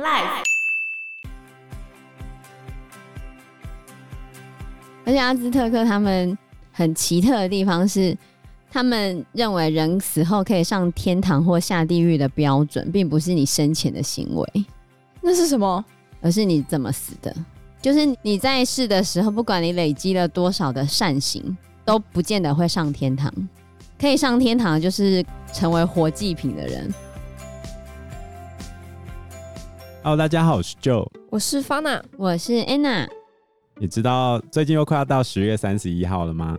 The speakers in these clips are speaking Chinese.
Life。而且阿兹特克他们很奇特的地方是，他们认为人死后可以上天堂或下地狱的标准，并不是你生前的行为，那是什么？而是你怎么死的。就是你在世的时候，不管你累积了多少的善行，都不见得会上天堂。可以上天堂就是成为活祭品的人。Hello，大家好，我是 Joe，我是 Fana，我是 Anna。你知道最近又快要到十月三十一号了吗？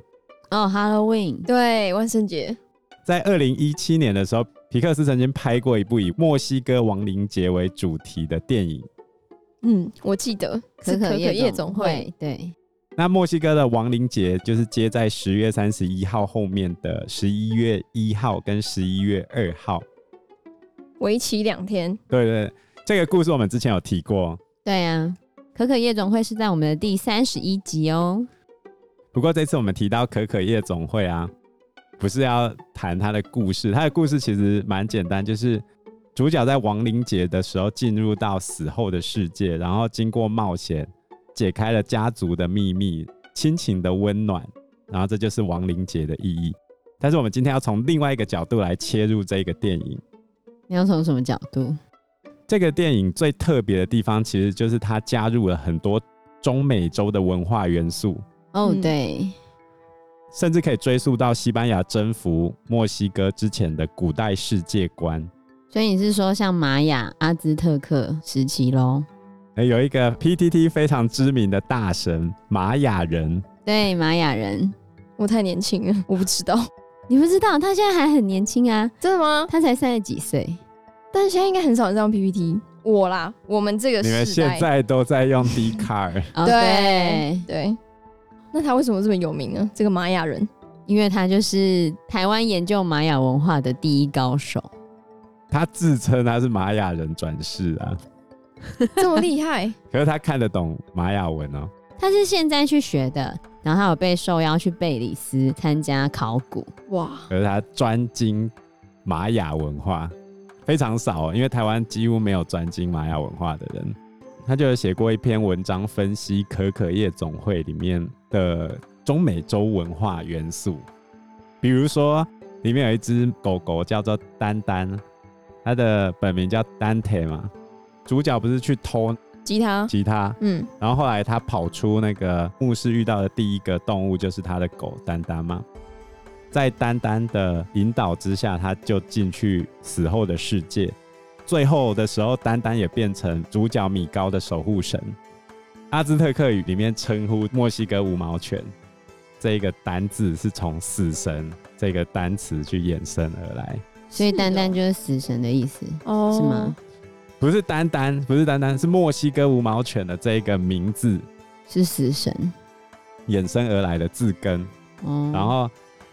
哦、oh，Halloween，对，万圣节。在二零一七年的时候，皮克斯曾经拍过一部以墨西哥亡灵节为主题的电影。嗯，我记得可可夜总会。对，那墨西哥的亡灵节就是接在十月三十一号后面的十一月一号跟十一月二号，为期两天。对，对对，这个故事我们之前有提过。对呀、啊。可可夜总会是在我们的第三十一集哦。不过这次我们提到可可夜总会啊，不是要谈它的故事，它的故事其实蛮简单，就是主角在亡灵节的时候进入到死后的世界，然后经过冒险解开了家族的秘密、亲情的温暖，然后这就是亡灵节的意义。但是我们今天要从另外一个角度来切入这个电影。你要从什么角度？这个电影最特别的地方，其实就是它加入了很多中美洲的文化元素。哦，对，甚至可以追溯到西班牙征服墨西哥之前的古代世界观。所以你是说像玛雅、阿兹特克时期喽？有一个 PTT 非常知名的大神玛雅人。对，玛雅人，我太年轻了，我不知道。你不知道，他现在还很年轻啊？真的吗？他才三十几岁。但是现在应该很少人在用 PPT，我啦，我们这个你们现在都在用 Dcard，对对。那他为什么这么有名呢？这个玛雅人，因为他就是台湾研究玛雅文化的第一高手。他自称他是玛雅人转世啊，这么厉害？可是他看得懂玛雅文哦。他是现在去学的，然后他有被受邀去贝里斯参加考古。哇！可是他专精玛雅文化。非常少，因为台湾几乎没有专精玛雅文化的人。他就有写过一篇文章，分析可可夜总会里面的中美洲文化元素。比如说，里面有一只狗狗叫做丹丹，它的本名叫丹特嘛。主角不是去偷吉他，吉他，嗯，然后后来他跑出那个墓室遇到的第一个动物就是他的狗丹丹嘛。在丹丹的引导之下，他就进去死后的世界。最后的时候，丹丹也变成主角米高的守护神。阿兹特克语里面称呼墨西哥五毛犬，这个单字是从死神这个单词去衍生而来。所以丹丹就是死神的意思，哦，是吗？不是丹丹，不是丹丹，是墨西哥五毛犬的这个名字是死神衍生而来的字根。哦，然后。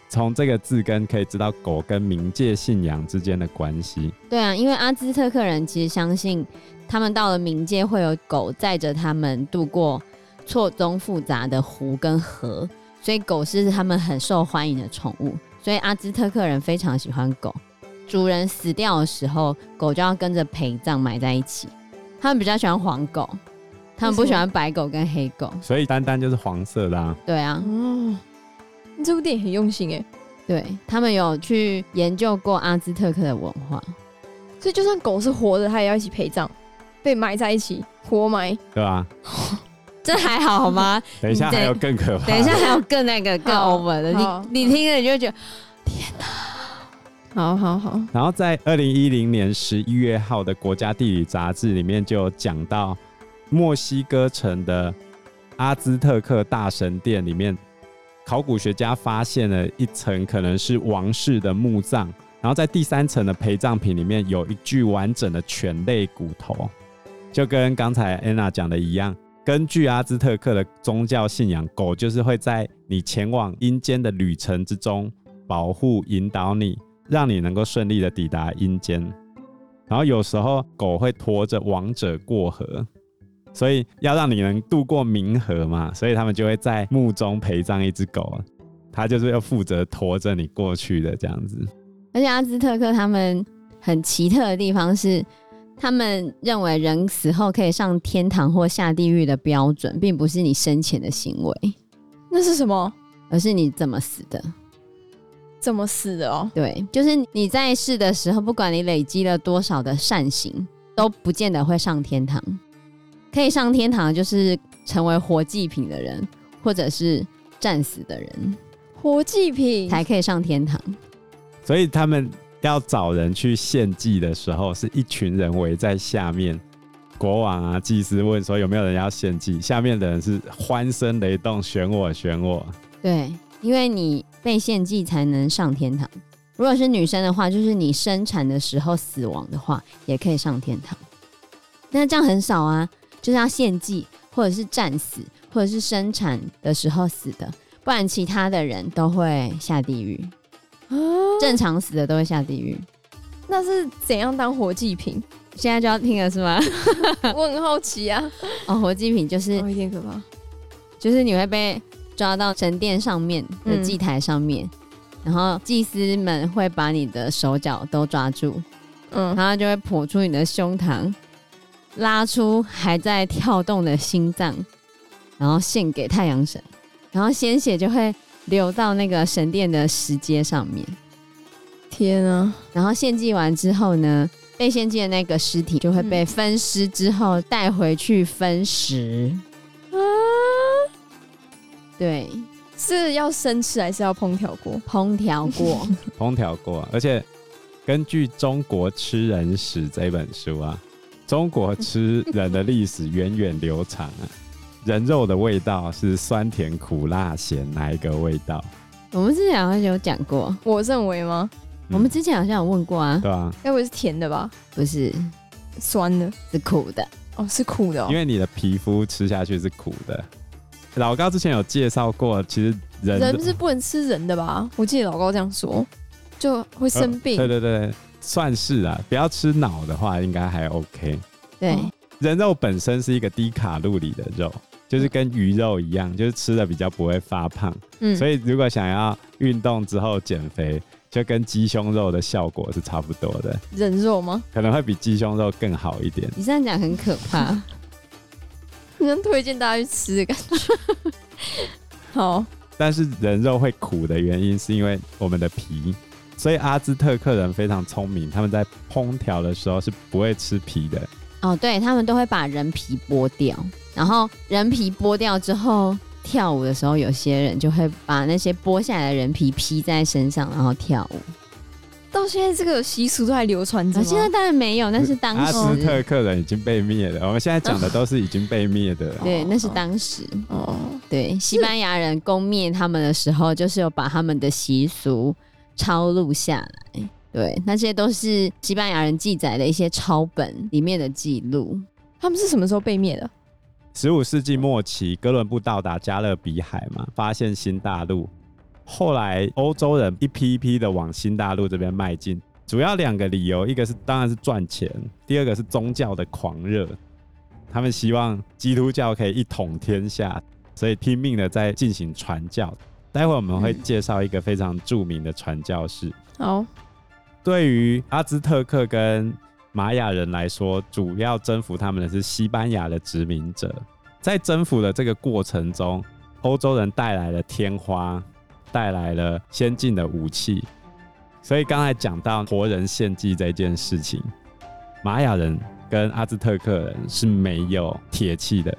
从这个字根可以知道狗跟冥界信仰之间的关系。对啊，因为阿兹特克人其实相信，他们到了冥界会有狗载着他们度过错综复杂的湖跟河，所以狗是他们很受欢迎的宠物。所以阿兹特克人非常喜欢狗，主人死掉的时候，狗就要跟着陪葬埋在一起。他们比较喜欢黄狗，他们不喜欢白狗跟黑狗。所以丹丹就是黄色的啊。对啊。嗯这部电影很用心哎，对，他们有去研究过阿兹特克的文化，所以就算狗是活的，它也要一起陪葬，被埋在一起，活埋，对吧？这还好好吗？等一下还有更可怕，等一下还有更那个 更 over 的，你你听了你就觉得天哪，好好好。然后在二零一零年十一月号的《国家地理》杂志里面就有讲到墨西哥城的阿兹特克大神殿里面。考古学家发现了一层可能是王室的墓葬，然后在第三层的陪葬品里面有一具完整的犬类骨头，就跟刚才安娜讲的一样。根据阿兹特克的宗教信仰，狗就是会在你前往阴间的旅程之中保护、引导你，让你能够顺利的抵达阴间。然后有时候狗会驮着亡者过河。所以要让你能渡过冥河嘛，所以他们就会在墓中陪葬一只狗，它就是要负责驮着你过去的这样子。而且阿兹特克他们很奇特的地方是，他们认为人死后可以上天堂或下地狱的标准，并不是你生前的行为，那是什么？而是你怎么死的。怎么死的哦？对，就是你在世的时候，不管你累积了多少的善行，都不见得会上天堂。可以上天堂，就是成为活祭品的人，或者是战死的人，活祭品才可以上天堂。所以他们。要找人去献祭的时候，是一群人围在下面，国王啊、祭司问说有没有人要献祭，下面的人是欢声雷动，选我，选我。对，因为你被献祭才能上天堂。如果是女生的话，就是你生产的时候死亡的话，也可以上天堂。那这样很少啊，就是要献祭，或者是战死，或者是生产的时候死的，不然其他的人都会下地狱。正常死的都会下地狱，那是怎样当活祭品？现在就要听了是吗？我很好奇啊。哦，活祭品就是有点可怕，就是你会被抓到神殿上面的祭台上面，嗯、然后祭司们会把你的手脚都抓住，嗯，然后就会剖出你的胸膛，拉出还在跳动的心脏，然后献给太阳神，然后鲜血就会。流到那个神殿的石阶上面，天啊！然后献祭完之后呢，被献祭的那个尸体就会被分尸之后带回去分食。啊，对，是要生吃还是要烹调过？烹调过，烹调过。而且根据《中国吃人史》这本书啊，中国吃人的历史源远流长啊。人肉的味道是酸甜苦辣咸哪一个味道？我们之前好像有讲过，我认为吗？嗯、我们之前好像有问过啊。对啊，该不会是甜的吧？不是，酸的，是苦的。哦，是苦的哦。因为你的皮肤吃下去是苦的。老高之前有介绍过，其实人人是不能吃人的吧？我记得老高这样说，就会生病。呃、对对对，算是啊。不要吃脑的话，应该还 OK。对、哦，人肉本身是一个低卡路里的肉。就是跟鱼肉一样，就是吃的比较不会发胖，嗯，所以如果想要运动之后减肥，就跟鸡胸肉的效果是差不多的。人肉吗？可能会比鸡胸肉更好一点。你这样讲很可怕，你能推荐大家去吃的感觉。好，但是人肉会苦的原因是因为我们的皮，所以阿兹特克人非常聪明，他们在烹调的时候是不会吃皮的。哦，对，他们都会把人皮剥掉。然后人皮剥掉之后，跳舞的时候，有些人就会把那些剥下来的人皮披在身上，然后跳舞。到现在这个习俗都还流传着吗？现在当然没有，那是当时。阿兹特克人已经被灭了。我们现在讲的都是已经被灭的。对，那是当时。哦，对，西班牙人攻灭他们的时候，就是有把他们的习俗抄录下来。对，那些都是西班牙人记载的一些抄本里面的记录。他们是什么时候被灭的？十五世纪末期，哥伦布到达加勒比海嘛，发现新大陆。后来欧洲人一批一批的往新大陆这边迈进，主要两个理由，一个是当然是赚钱，第二个是宗教的狂热。他们希望基督教可以一统天下，所以拼命的在进行传教。待会我们会介绍一个非常著名的传教士。好，对于阿兹特克跟玛雅人来说，主要征服他们的是西班牙的殖民者。在征服的这个过程中，欧洲人带来了天花，带来了先进的武器。所以刚才讲到活人献祭这件事情，玛雅人跟阿兹特克人是没有铁器的，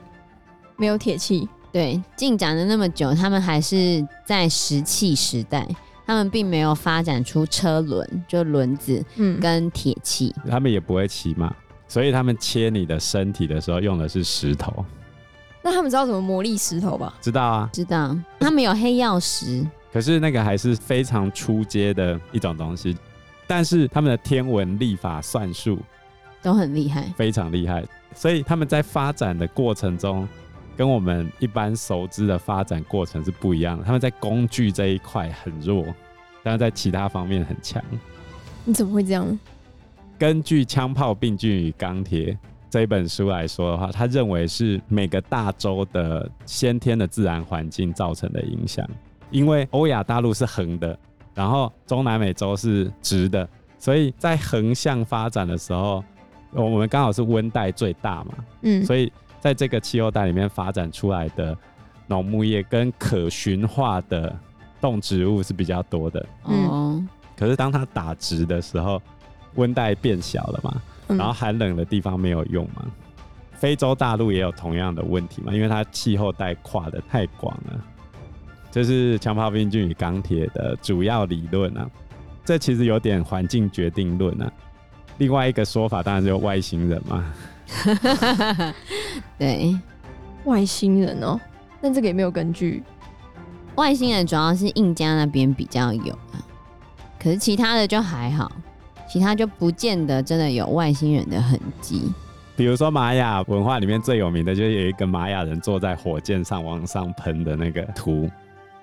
没有铁器。对，进展了那么久，他们还是在石器时代。他们并没有发展出车轮，就轮子，嗯，跟铁器。他们也不会骑马，所以他们切你的身体的时候用的是石头。那他们知道怎么磨砺石头吧？知道啊，知道。他们有黑曜石，可是那个还是非常出阶的一种东西。但是他们的天文、历法、算术都很厉害，非常厉害。所以他们在发展的过程中。跟我们一般熟知的发展过程是不一样的。他们在工具这一块很弱，但是在其他方面很强。你怎么会这样？根据《枪炮、病菌与钢铁》这一本书来说的话，他认为是每个大洲的先天的自然环境造成的影响。因为欧亚大陆是横的，然后中南美洲是直的，所以在横向发展的时候，我们刚好是温带最大嘛，嗯，所以在这个气候带里面发展出来的农牧业跟可驯化的动植物是比较多的。嗯哦，可是当它打直的时候，温带变小了嘛，嗯然后寒冷的地方没有用嘛。非洲大陆也有同样的问题嘛，因为它气候带跨的太广了。这是强迫病菌与钢铁的主要理论啊，这其实有点环境决定论啊。另外一个说法当然是有外星人嘛，对，外星人哦，但这个也没有根据。外星人主要是印加那边比较有啊，可是其他的就还好，其他就不见得真的有外星人的痕迹。比如说玛雅文化里面最有名的就是有一个玛雅人坐在火箭上往上喷的那个图。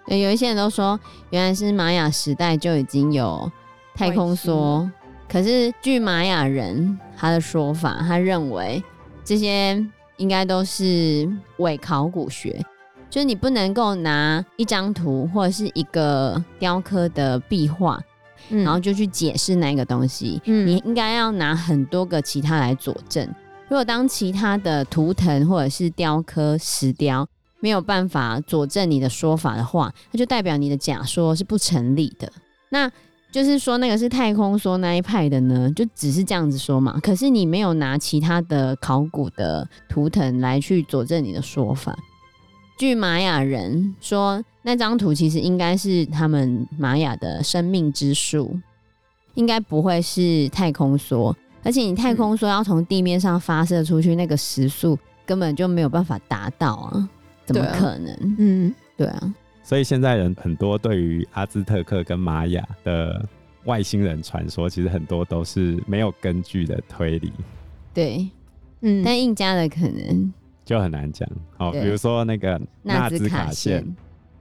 对，有一些人都说原来是玛雅时代就已经有太空梭，可是据玛雅人他的说法，他认为这些应该都是伪考古学，就是你不能够拿一张图或者是一个雕刻的壁画，嗯然后就去解释那个东西，嗯你应该要拿很多个其他来佐证。如果当其他的图腾或者是雕刻石雕没有办法佐证你的说法的话，那就代表你的假说是不成立的。那就是说，那个是太空梭那一派的呢，就只是这样子说嘛。可是你没有拿其他的考古的图腾来去佐证你的说法。据玛雅人说，那张图其实应该是他们玛雅的生命之树，应该不会是太空梭。而且你太空梭要从地面上发射出去，那个时速根本就没有办法达到啊！怎么可能？嗯，对啊，所以现在人很多对于阿兹特克跟玛雅的外星人传说，其实很多都是没有根据的推理，对，嗯，但印加的可能。就很难讲。哦，比如说那个纳兹卡线，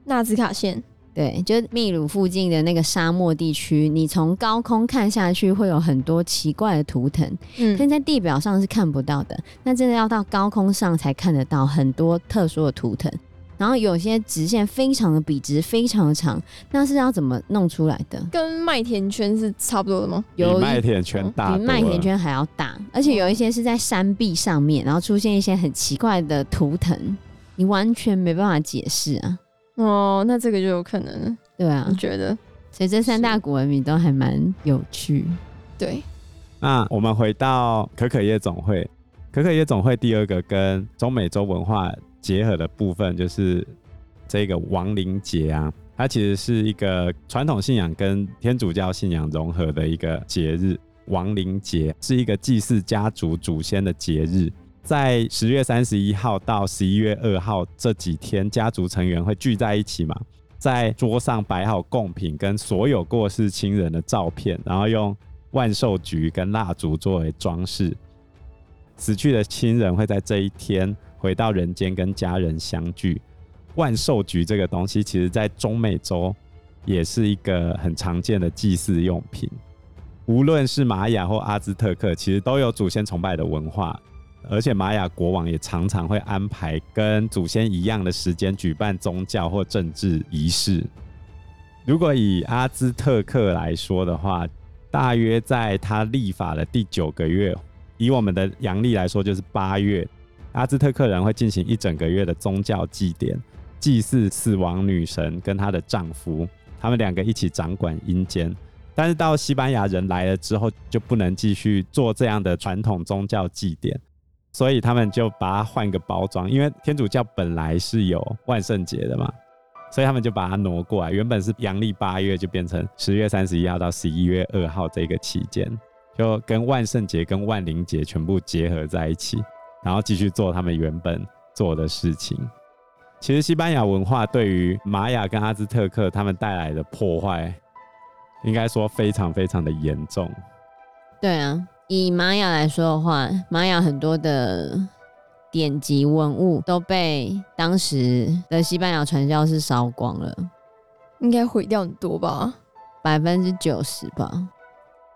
纳兹卡线，对，就是秘鲁附近的那个沙漠地区，你从高空看下去会有很多奇怪的图腾，嗯。但在地表上是看不到的。那真的要到高空上才看得到很多特殊的图腾，然后有些直线非常的笔直，非常的长，那是要怎么弄出来的？跟麦田圈是差不多的吗？比有一麦田圈大比麦田圈还要大，而且有一些是在山壁上面，然后出现一些很奇怪的图腾，你完全没办法解释啊。哦，那这个就有可能了，对啊我，觉得所以这三大古文明都还蛮有趣。对，那我们回到可可夜总会，可可夜总会第二个跟中美洲文化结合的部分，就是这个亡灵节啊，它其实是一个传统信仰跟天主教信仰融合的一个节日。亡灵节是一个祭祀家族祖先的节日，在十月三十一号到十一月二号这几天，家族成员会聚在一起嘛，在桌上摆好贡品跟所有过世亲人的照片，然后用万寿菊跟蜡烛作为装饰。死去的亲人会在这一天回到人间跟家人相聚。万寿菊这个东西，其实在中美洲也是一个很常见的祭祀用品。无论是玛雅或阿兹特克，其实都有祖先崇拜的文化。而且玛雅国王也常常会安排跟祖先一样的时间举办宗教或政治仪式。如果以阿兹特克来说的话，大约在他立法的第九个月，以我们的阳历来说就是八月，阿兹特克人会进行一整个月的宗教祭典，祭祀死亡女神跟她的丈夫，他们两个一起掌管阴间。但是到西班牙人来了之后，就不能继续做这样的传统宗教祭典。所以他们就把它换个包装，因为天主教本来是有万圣节的嘛，所以他们就把它挪过来，原本是阳历八月，就变成十月三十一号到十一月二号这个期间，就跟万圣节跟万灵节全部结合在一起，然后继续做他们原本做的事情。其实西班牙文化对于玛雅跟阿兹特克他们带来的破坏，应该说非常非常的严重。对啊。以玛雅来说的话，玛雅很多的典籍文物都被当时的西班牙传教士烧光了，应该毁掉很多吧？百分之九十吧。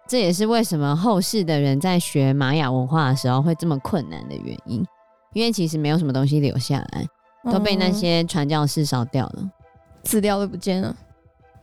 这也是为什么后世的人在学玛雅文化的时候会这么困难的原因，因为其实没有什么东西留下来，都被那些传教士烧掉了，资料都不见了。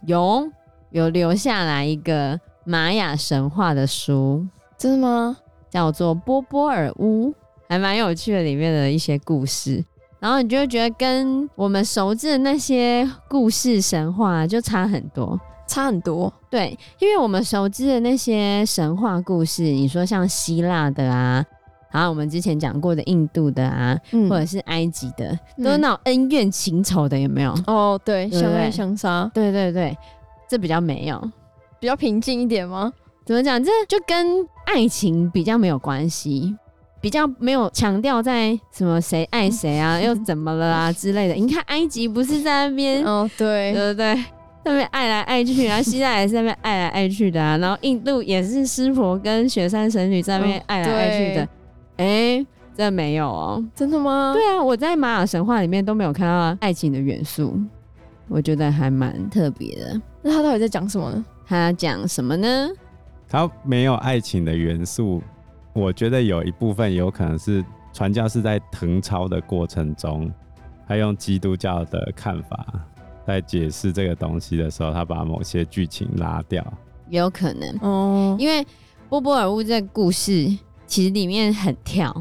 有有留下来一个玛雅神话的书。真的吗？叫做波波尔乌，还蛮有趣的，里面的一些故事。然后你就会觉得跟我们熟知的那些故事神话就差很多，差很多。对，因为我们熟知的那些神话故事，你说像希腊的啊，然后我们之前讲过的印度的啊，嗯、或者是埃及的，都是那种恩怨情仇的，有没有？哦，对，相爱相杀。对对对，这比较没有，比较平静一点吗？怎么讲？这就跟爱情比较没有关系。比较没有强调在什么谁爱谁啊，又怎么了啊之类的。你看埃及不是在那边哦，对对对对，那边爱来爱去，然后希腊也是在那边爱来爱去的啊，然后印度也是湿婆跟雪山神女在那边爱来爱去的。哎、哦欸，这没有哦，真的吗？对啊，我在玛雅神话里面都没有看到爱情的元素，我觉得还蛮特别的。那他到底在讲什么呢？他讲什么呢？他没有爱情的元素。我觉得有一部分有可能是传教士在誊抄的过程中，他用基督教的看法在解释这个东西的时候，他把某些剧情拉掉，也有可能哦。因为波波尔乌这个故事其实里面很跳，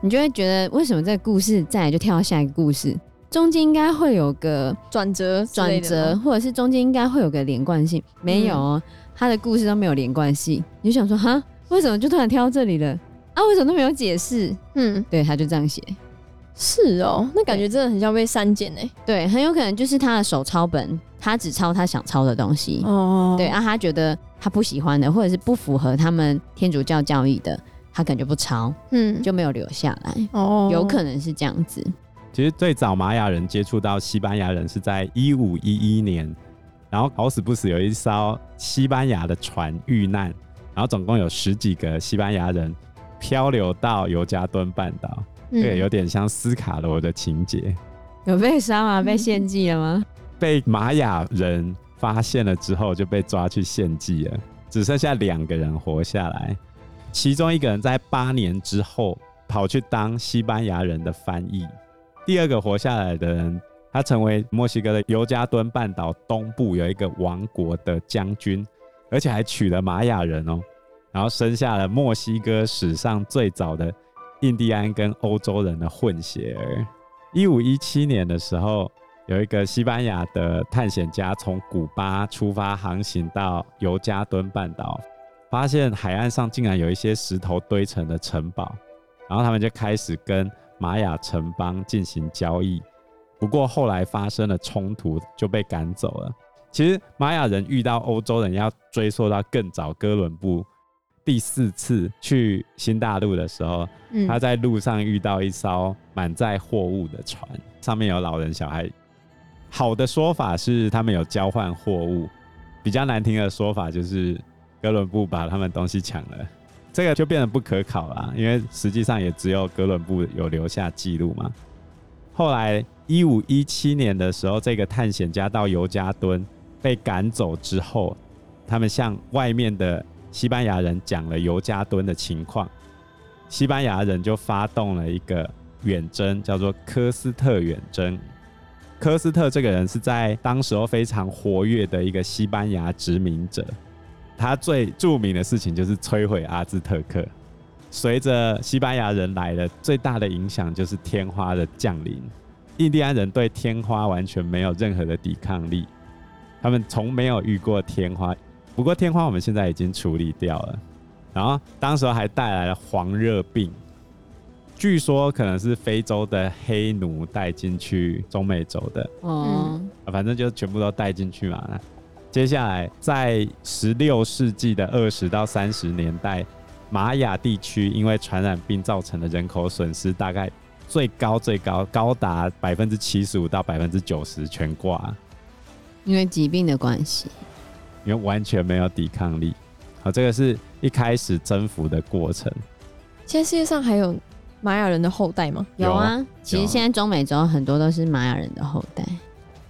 你就会觉得为什么这个故事再来就跳到下一个故事，中间应该会有个转折，转折，或者是中间应该会有个连贯性，没有哦，他的故事都没有连贯性，你就想说哈？为什么就突然跳到这里了？啊，为什么都没有解释？嗯，对，他就这样写。是哦，那感觉真的很像被删减哎。对，很有可能就是他的手抄本，他只抄他想抄的东西。哦，对啊，他觉得他不喜欢的，或者是不符合他们天主教教义的，他可能就不抄。嗯，就没有留下来。哦，有可能是这样子。其实最早玛雅人接触到西班牙人是在一五一一年，然后好死不死有一艘西班牙的船遇难。然后总共有十几个西班牙人漂流到尤加敦半岛，嗯、对，有点像斯卡罗的情节。有被杀吗？被献祭了吗？被玛雅人发现了之后就被抓去献祭了，只剩下两个人活下来。其中一个人在八年之后跑去当西班牙人的翻译。第二个活下来的人，他成为墨西哥的尤加敦半岛东部有一个王国的将军。而且还娶了玛雅人哦，然后生下了墨西哥史上最早的印第安跟欧洲人的混血儿。一五一七年的时候，有一个西班牙的探险家从古巴出发航行到尤加敦半岛，发现海岸上竟然有一些石头堆成的城堡，然后他们就开始跟玛雅城邦进行交易。不过后来发生了冲突，就被赶走了。其实玛雅人遇到欧洲人要追溯到更早，哥伦布第四次去新大陆的时候，嗯、他在路上遇到一艘满载货物的船，上面有老人小孩。好的说法是他们有交换货物，比较难听的说法就是哥伦布把他们东西抢了，这个就变得不可考了，因为实际上也只有哥伦布有留下记录嘛。后来一五一七年的时候，这个探险家到尤加敦。被赶走之后，他们向外面的西班牙人讲了尤加敦的情况，西班牙人就发动了一个远征，叫做科斯特远征。科斯特这个人是在当时候非常活跃的一个西班牙殖民者，他最著名的事情就是摧毁阿兹特克。随着西班牙人来了，最大的影响就是天花的降临，印第安人对天花完全没有任何的抵抗力。他们从没有遇过天花，不过天花我们现在已经处理掉了。然后当时还带来了黄热病，据说可能是非洲的黑奴带进去中美洲的。哦，反正就全部都带进去嘛。接下来在十六世纪的二十到三十年代，玛雅地区因为传染病造成的人口损失，大概最高最高高达百分之七十五到百分之九十全挂。因为疾病的关系，因为完全没有抵抗力。好，这个是一开始征服的过程。现在世界上还有玛雅人的后代吗？有啊，其实现在中美洲很多都是玛雅人的后代。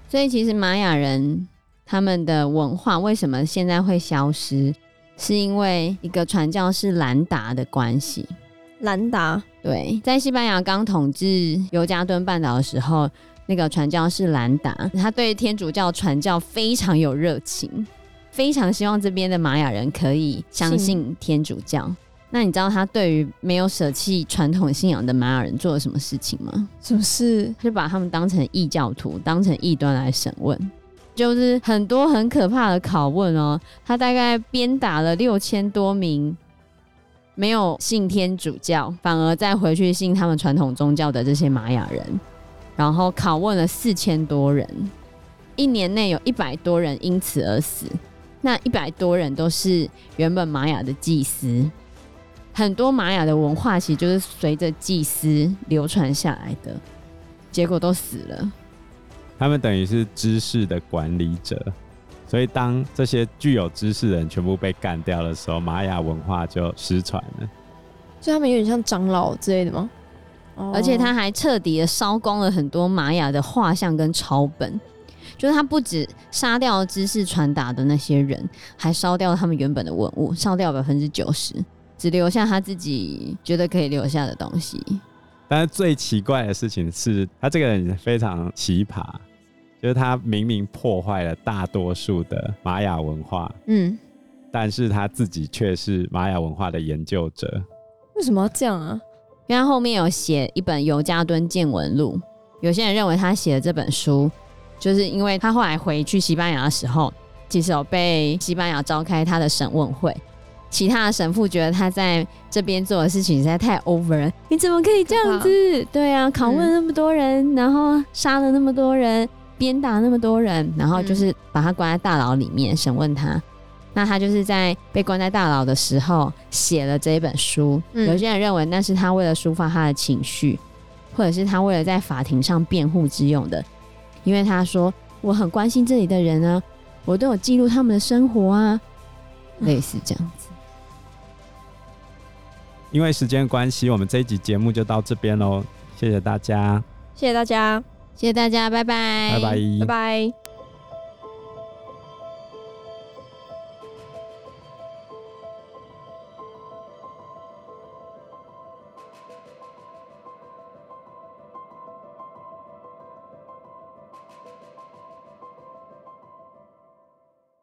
所以其实玛雅人他们的文化为什么现在会消失，是因为一个传教士兰达的关系。兰达，对，在西班牙刚统治尤加敦半岛的时候。那个传教士兰达，他对天主教传教非常有热情，非常希望这边的玛雅人可以相信天主教。那你知道他对于没有舍弃传统信仰的玛雅人做了什么事情吗？什么事？就把他们当成异教徒，当成异端来审问，就是很多很可怕的拷问哦。他大概鞭打了六千多名没有信天主教，反而再回去信他们传统宗教的这些玛雅人，然后拷问了四千多人，一年内有一百多人因此而死。那一百多人都是原本玛雅的祭司。很多玛雅的文化其实就是随着祭司流传下来的，结果都死了。他们等于是知识的管理者，所以当这些具有知识的人全部被干掉的时候，玛雅文化就失传了。所以他们有点像长老之类的吗？而且他还彻底的烧光了很多玛雅的画像跟抄本，就是他不止杀掉知识传达的那些人，还烧掉了他们原本的文物，烧掉百分之九十。只留下他自己觉得可以留下的东西。但是最奇怪的事情是他这个人非常奇葩，就是他明明破坏了大多数的玛雅文化，嗯，但是他自己却是玛雅文化的研究者。为什么要这样啊？因为他后面有写一本《尤加敦见闻录》，有些人认为他写的这本书，就是因为他后来回去西班牙的时候，其实有被西班牙召开他的审问会。其他的神父觉得他在这边做的事情实在太 over 了，你怎么可以这样子？对啊，拷问那么多人，嗯、然后杀了那么多人，鞭打那么多人，然后就是把他关在大牢里面审问他。那他就是在被关在大牢的时候写了这一本书。嗯、有些人认为那是他为了抒发他的情绪，或者是他为了在法庭上辩护之用的，因为他说我很关心这里的人啊，我都有记录他们的生活啊，类似这样子。因为时间关系，我们这一集节目就到这边喽。谢谢大家，谢谢大家，谢谢大家，拜拜，拜拜，拜拜。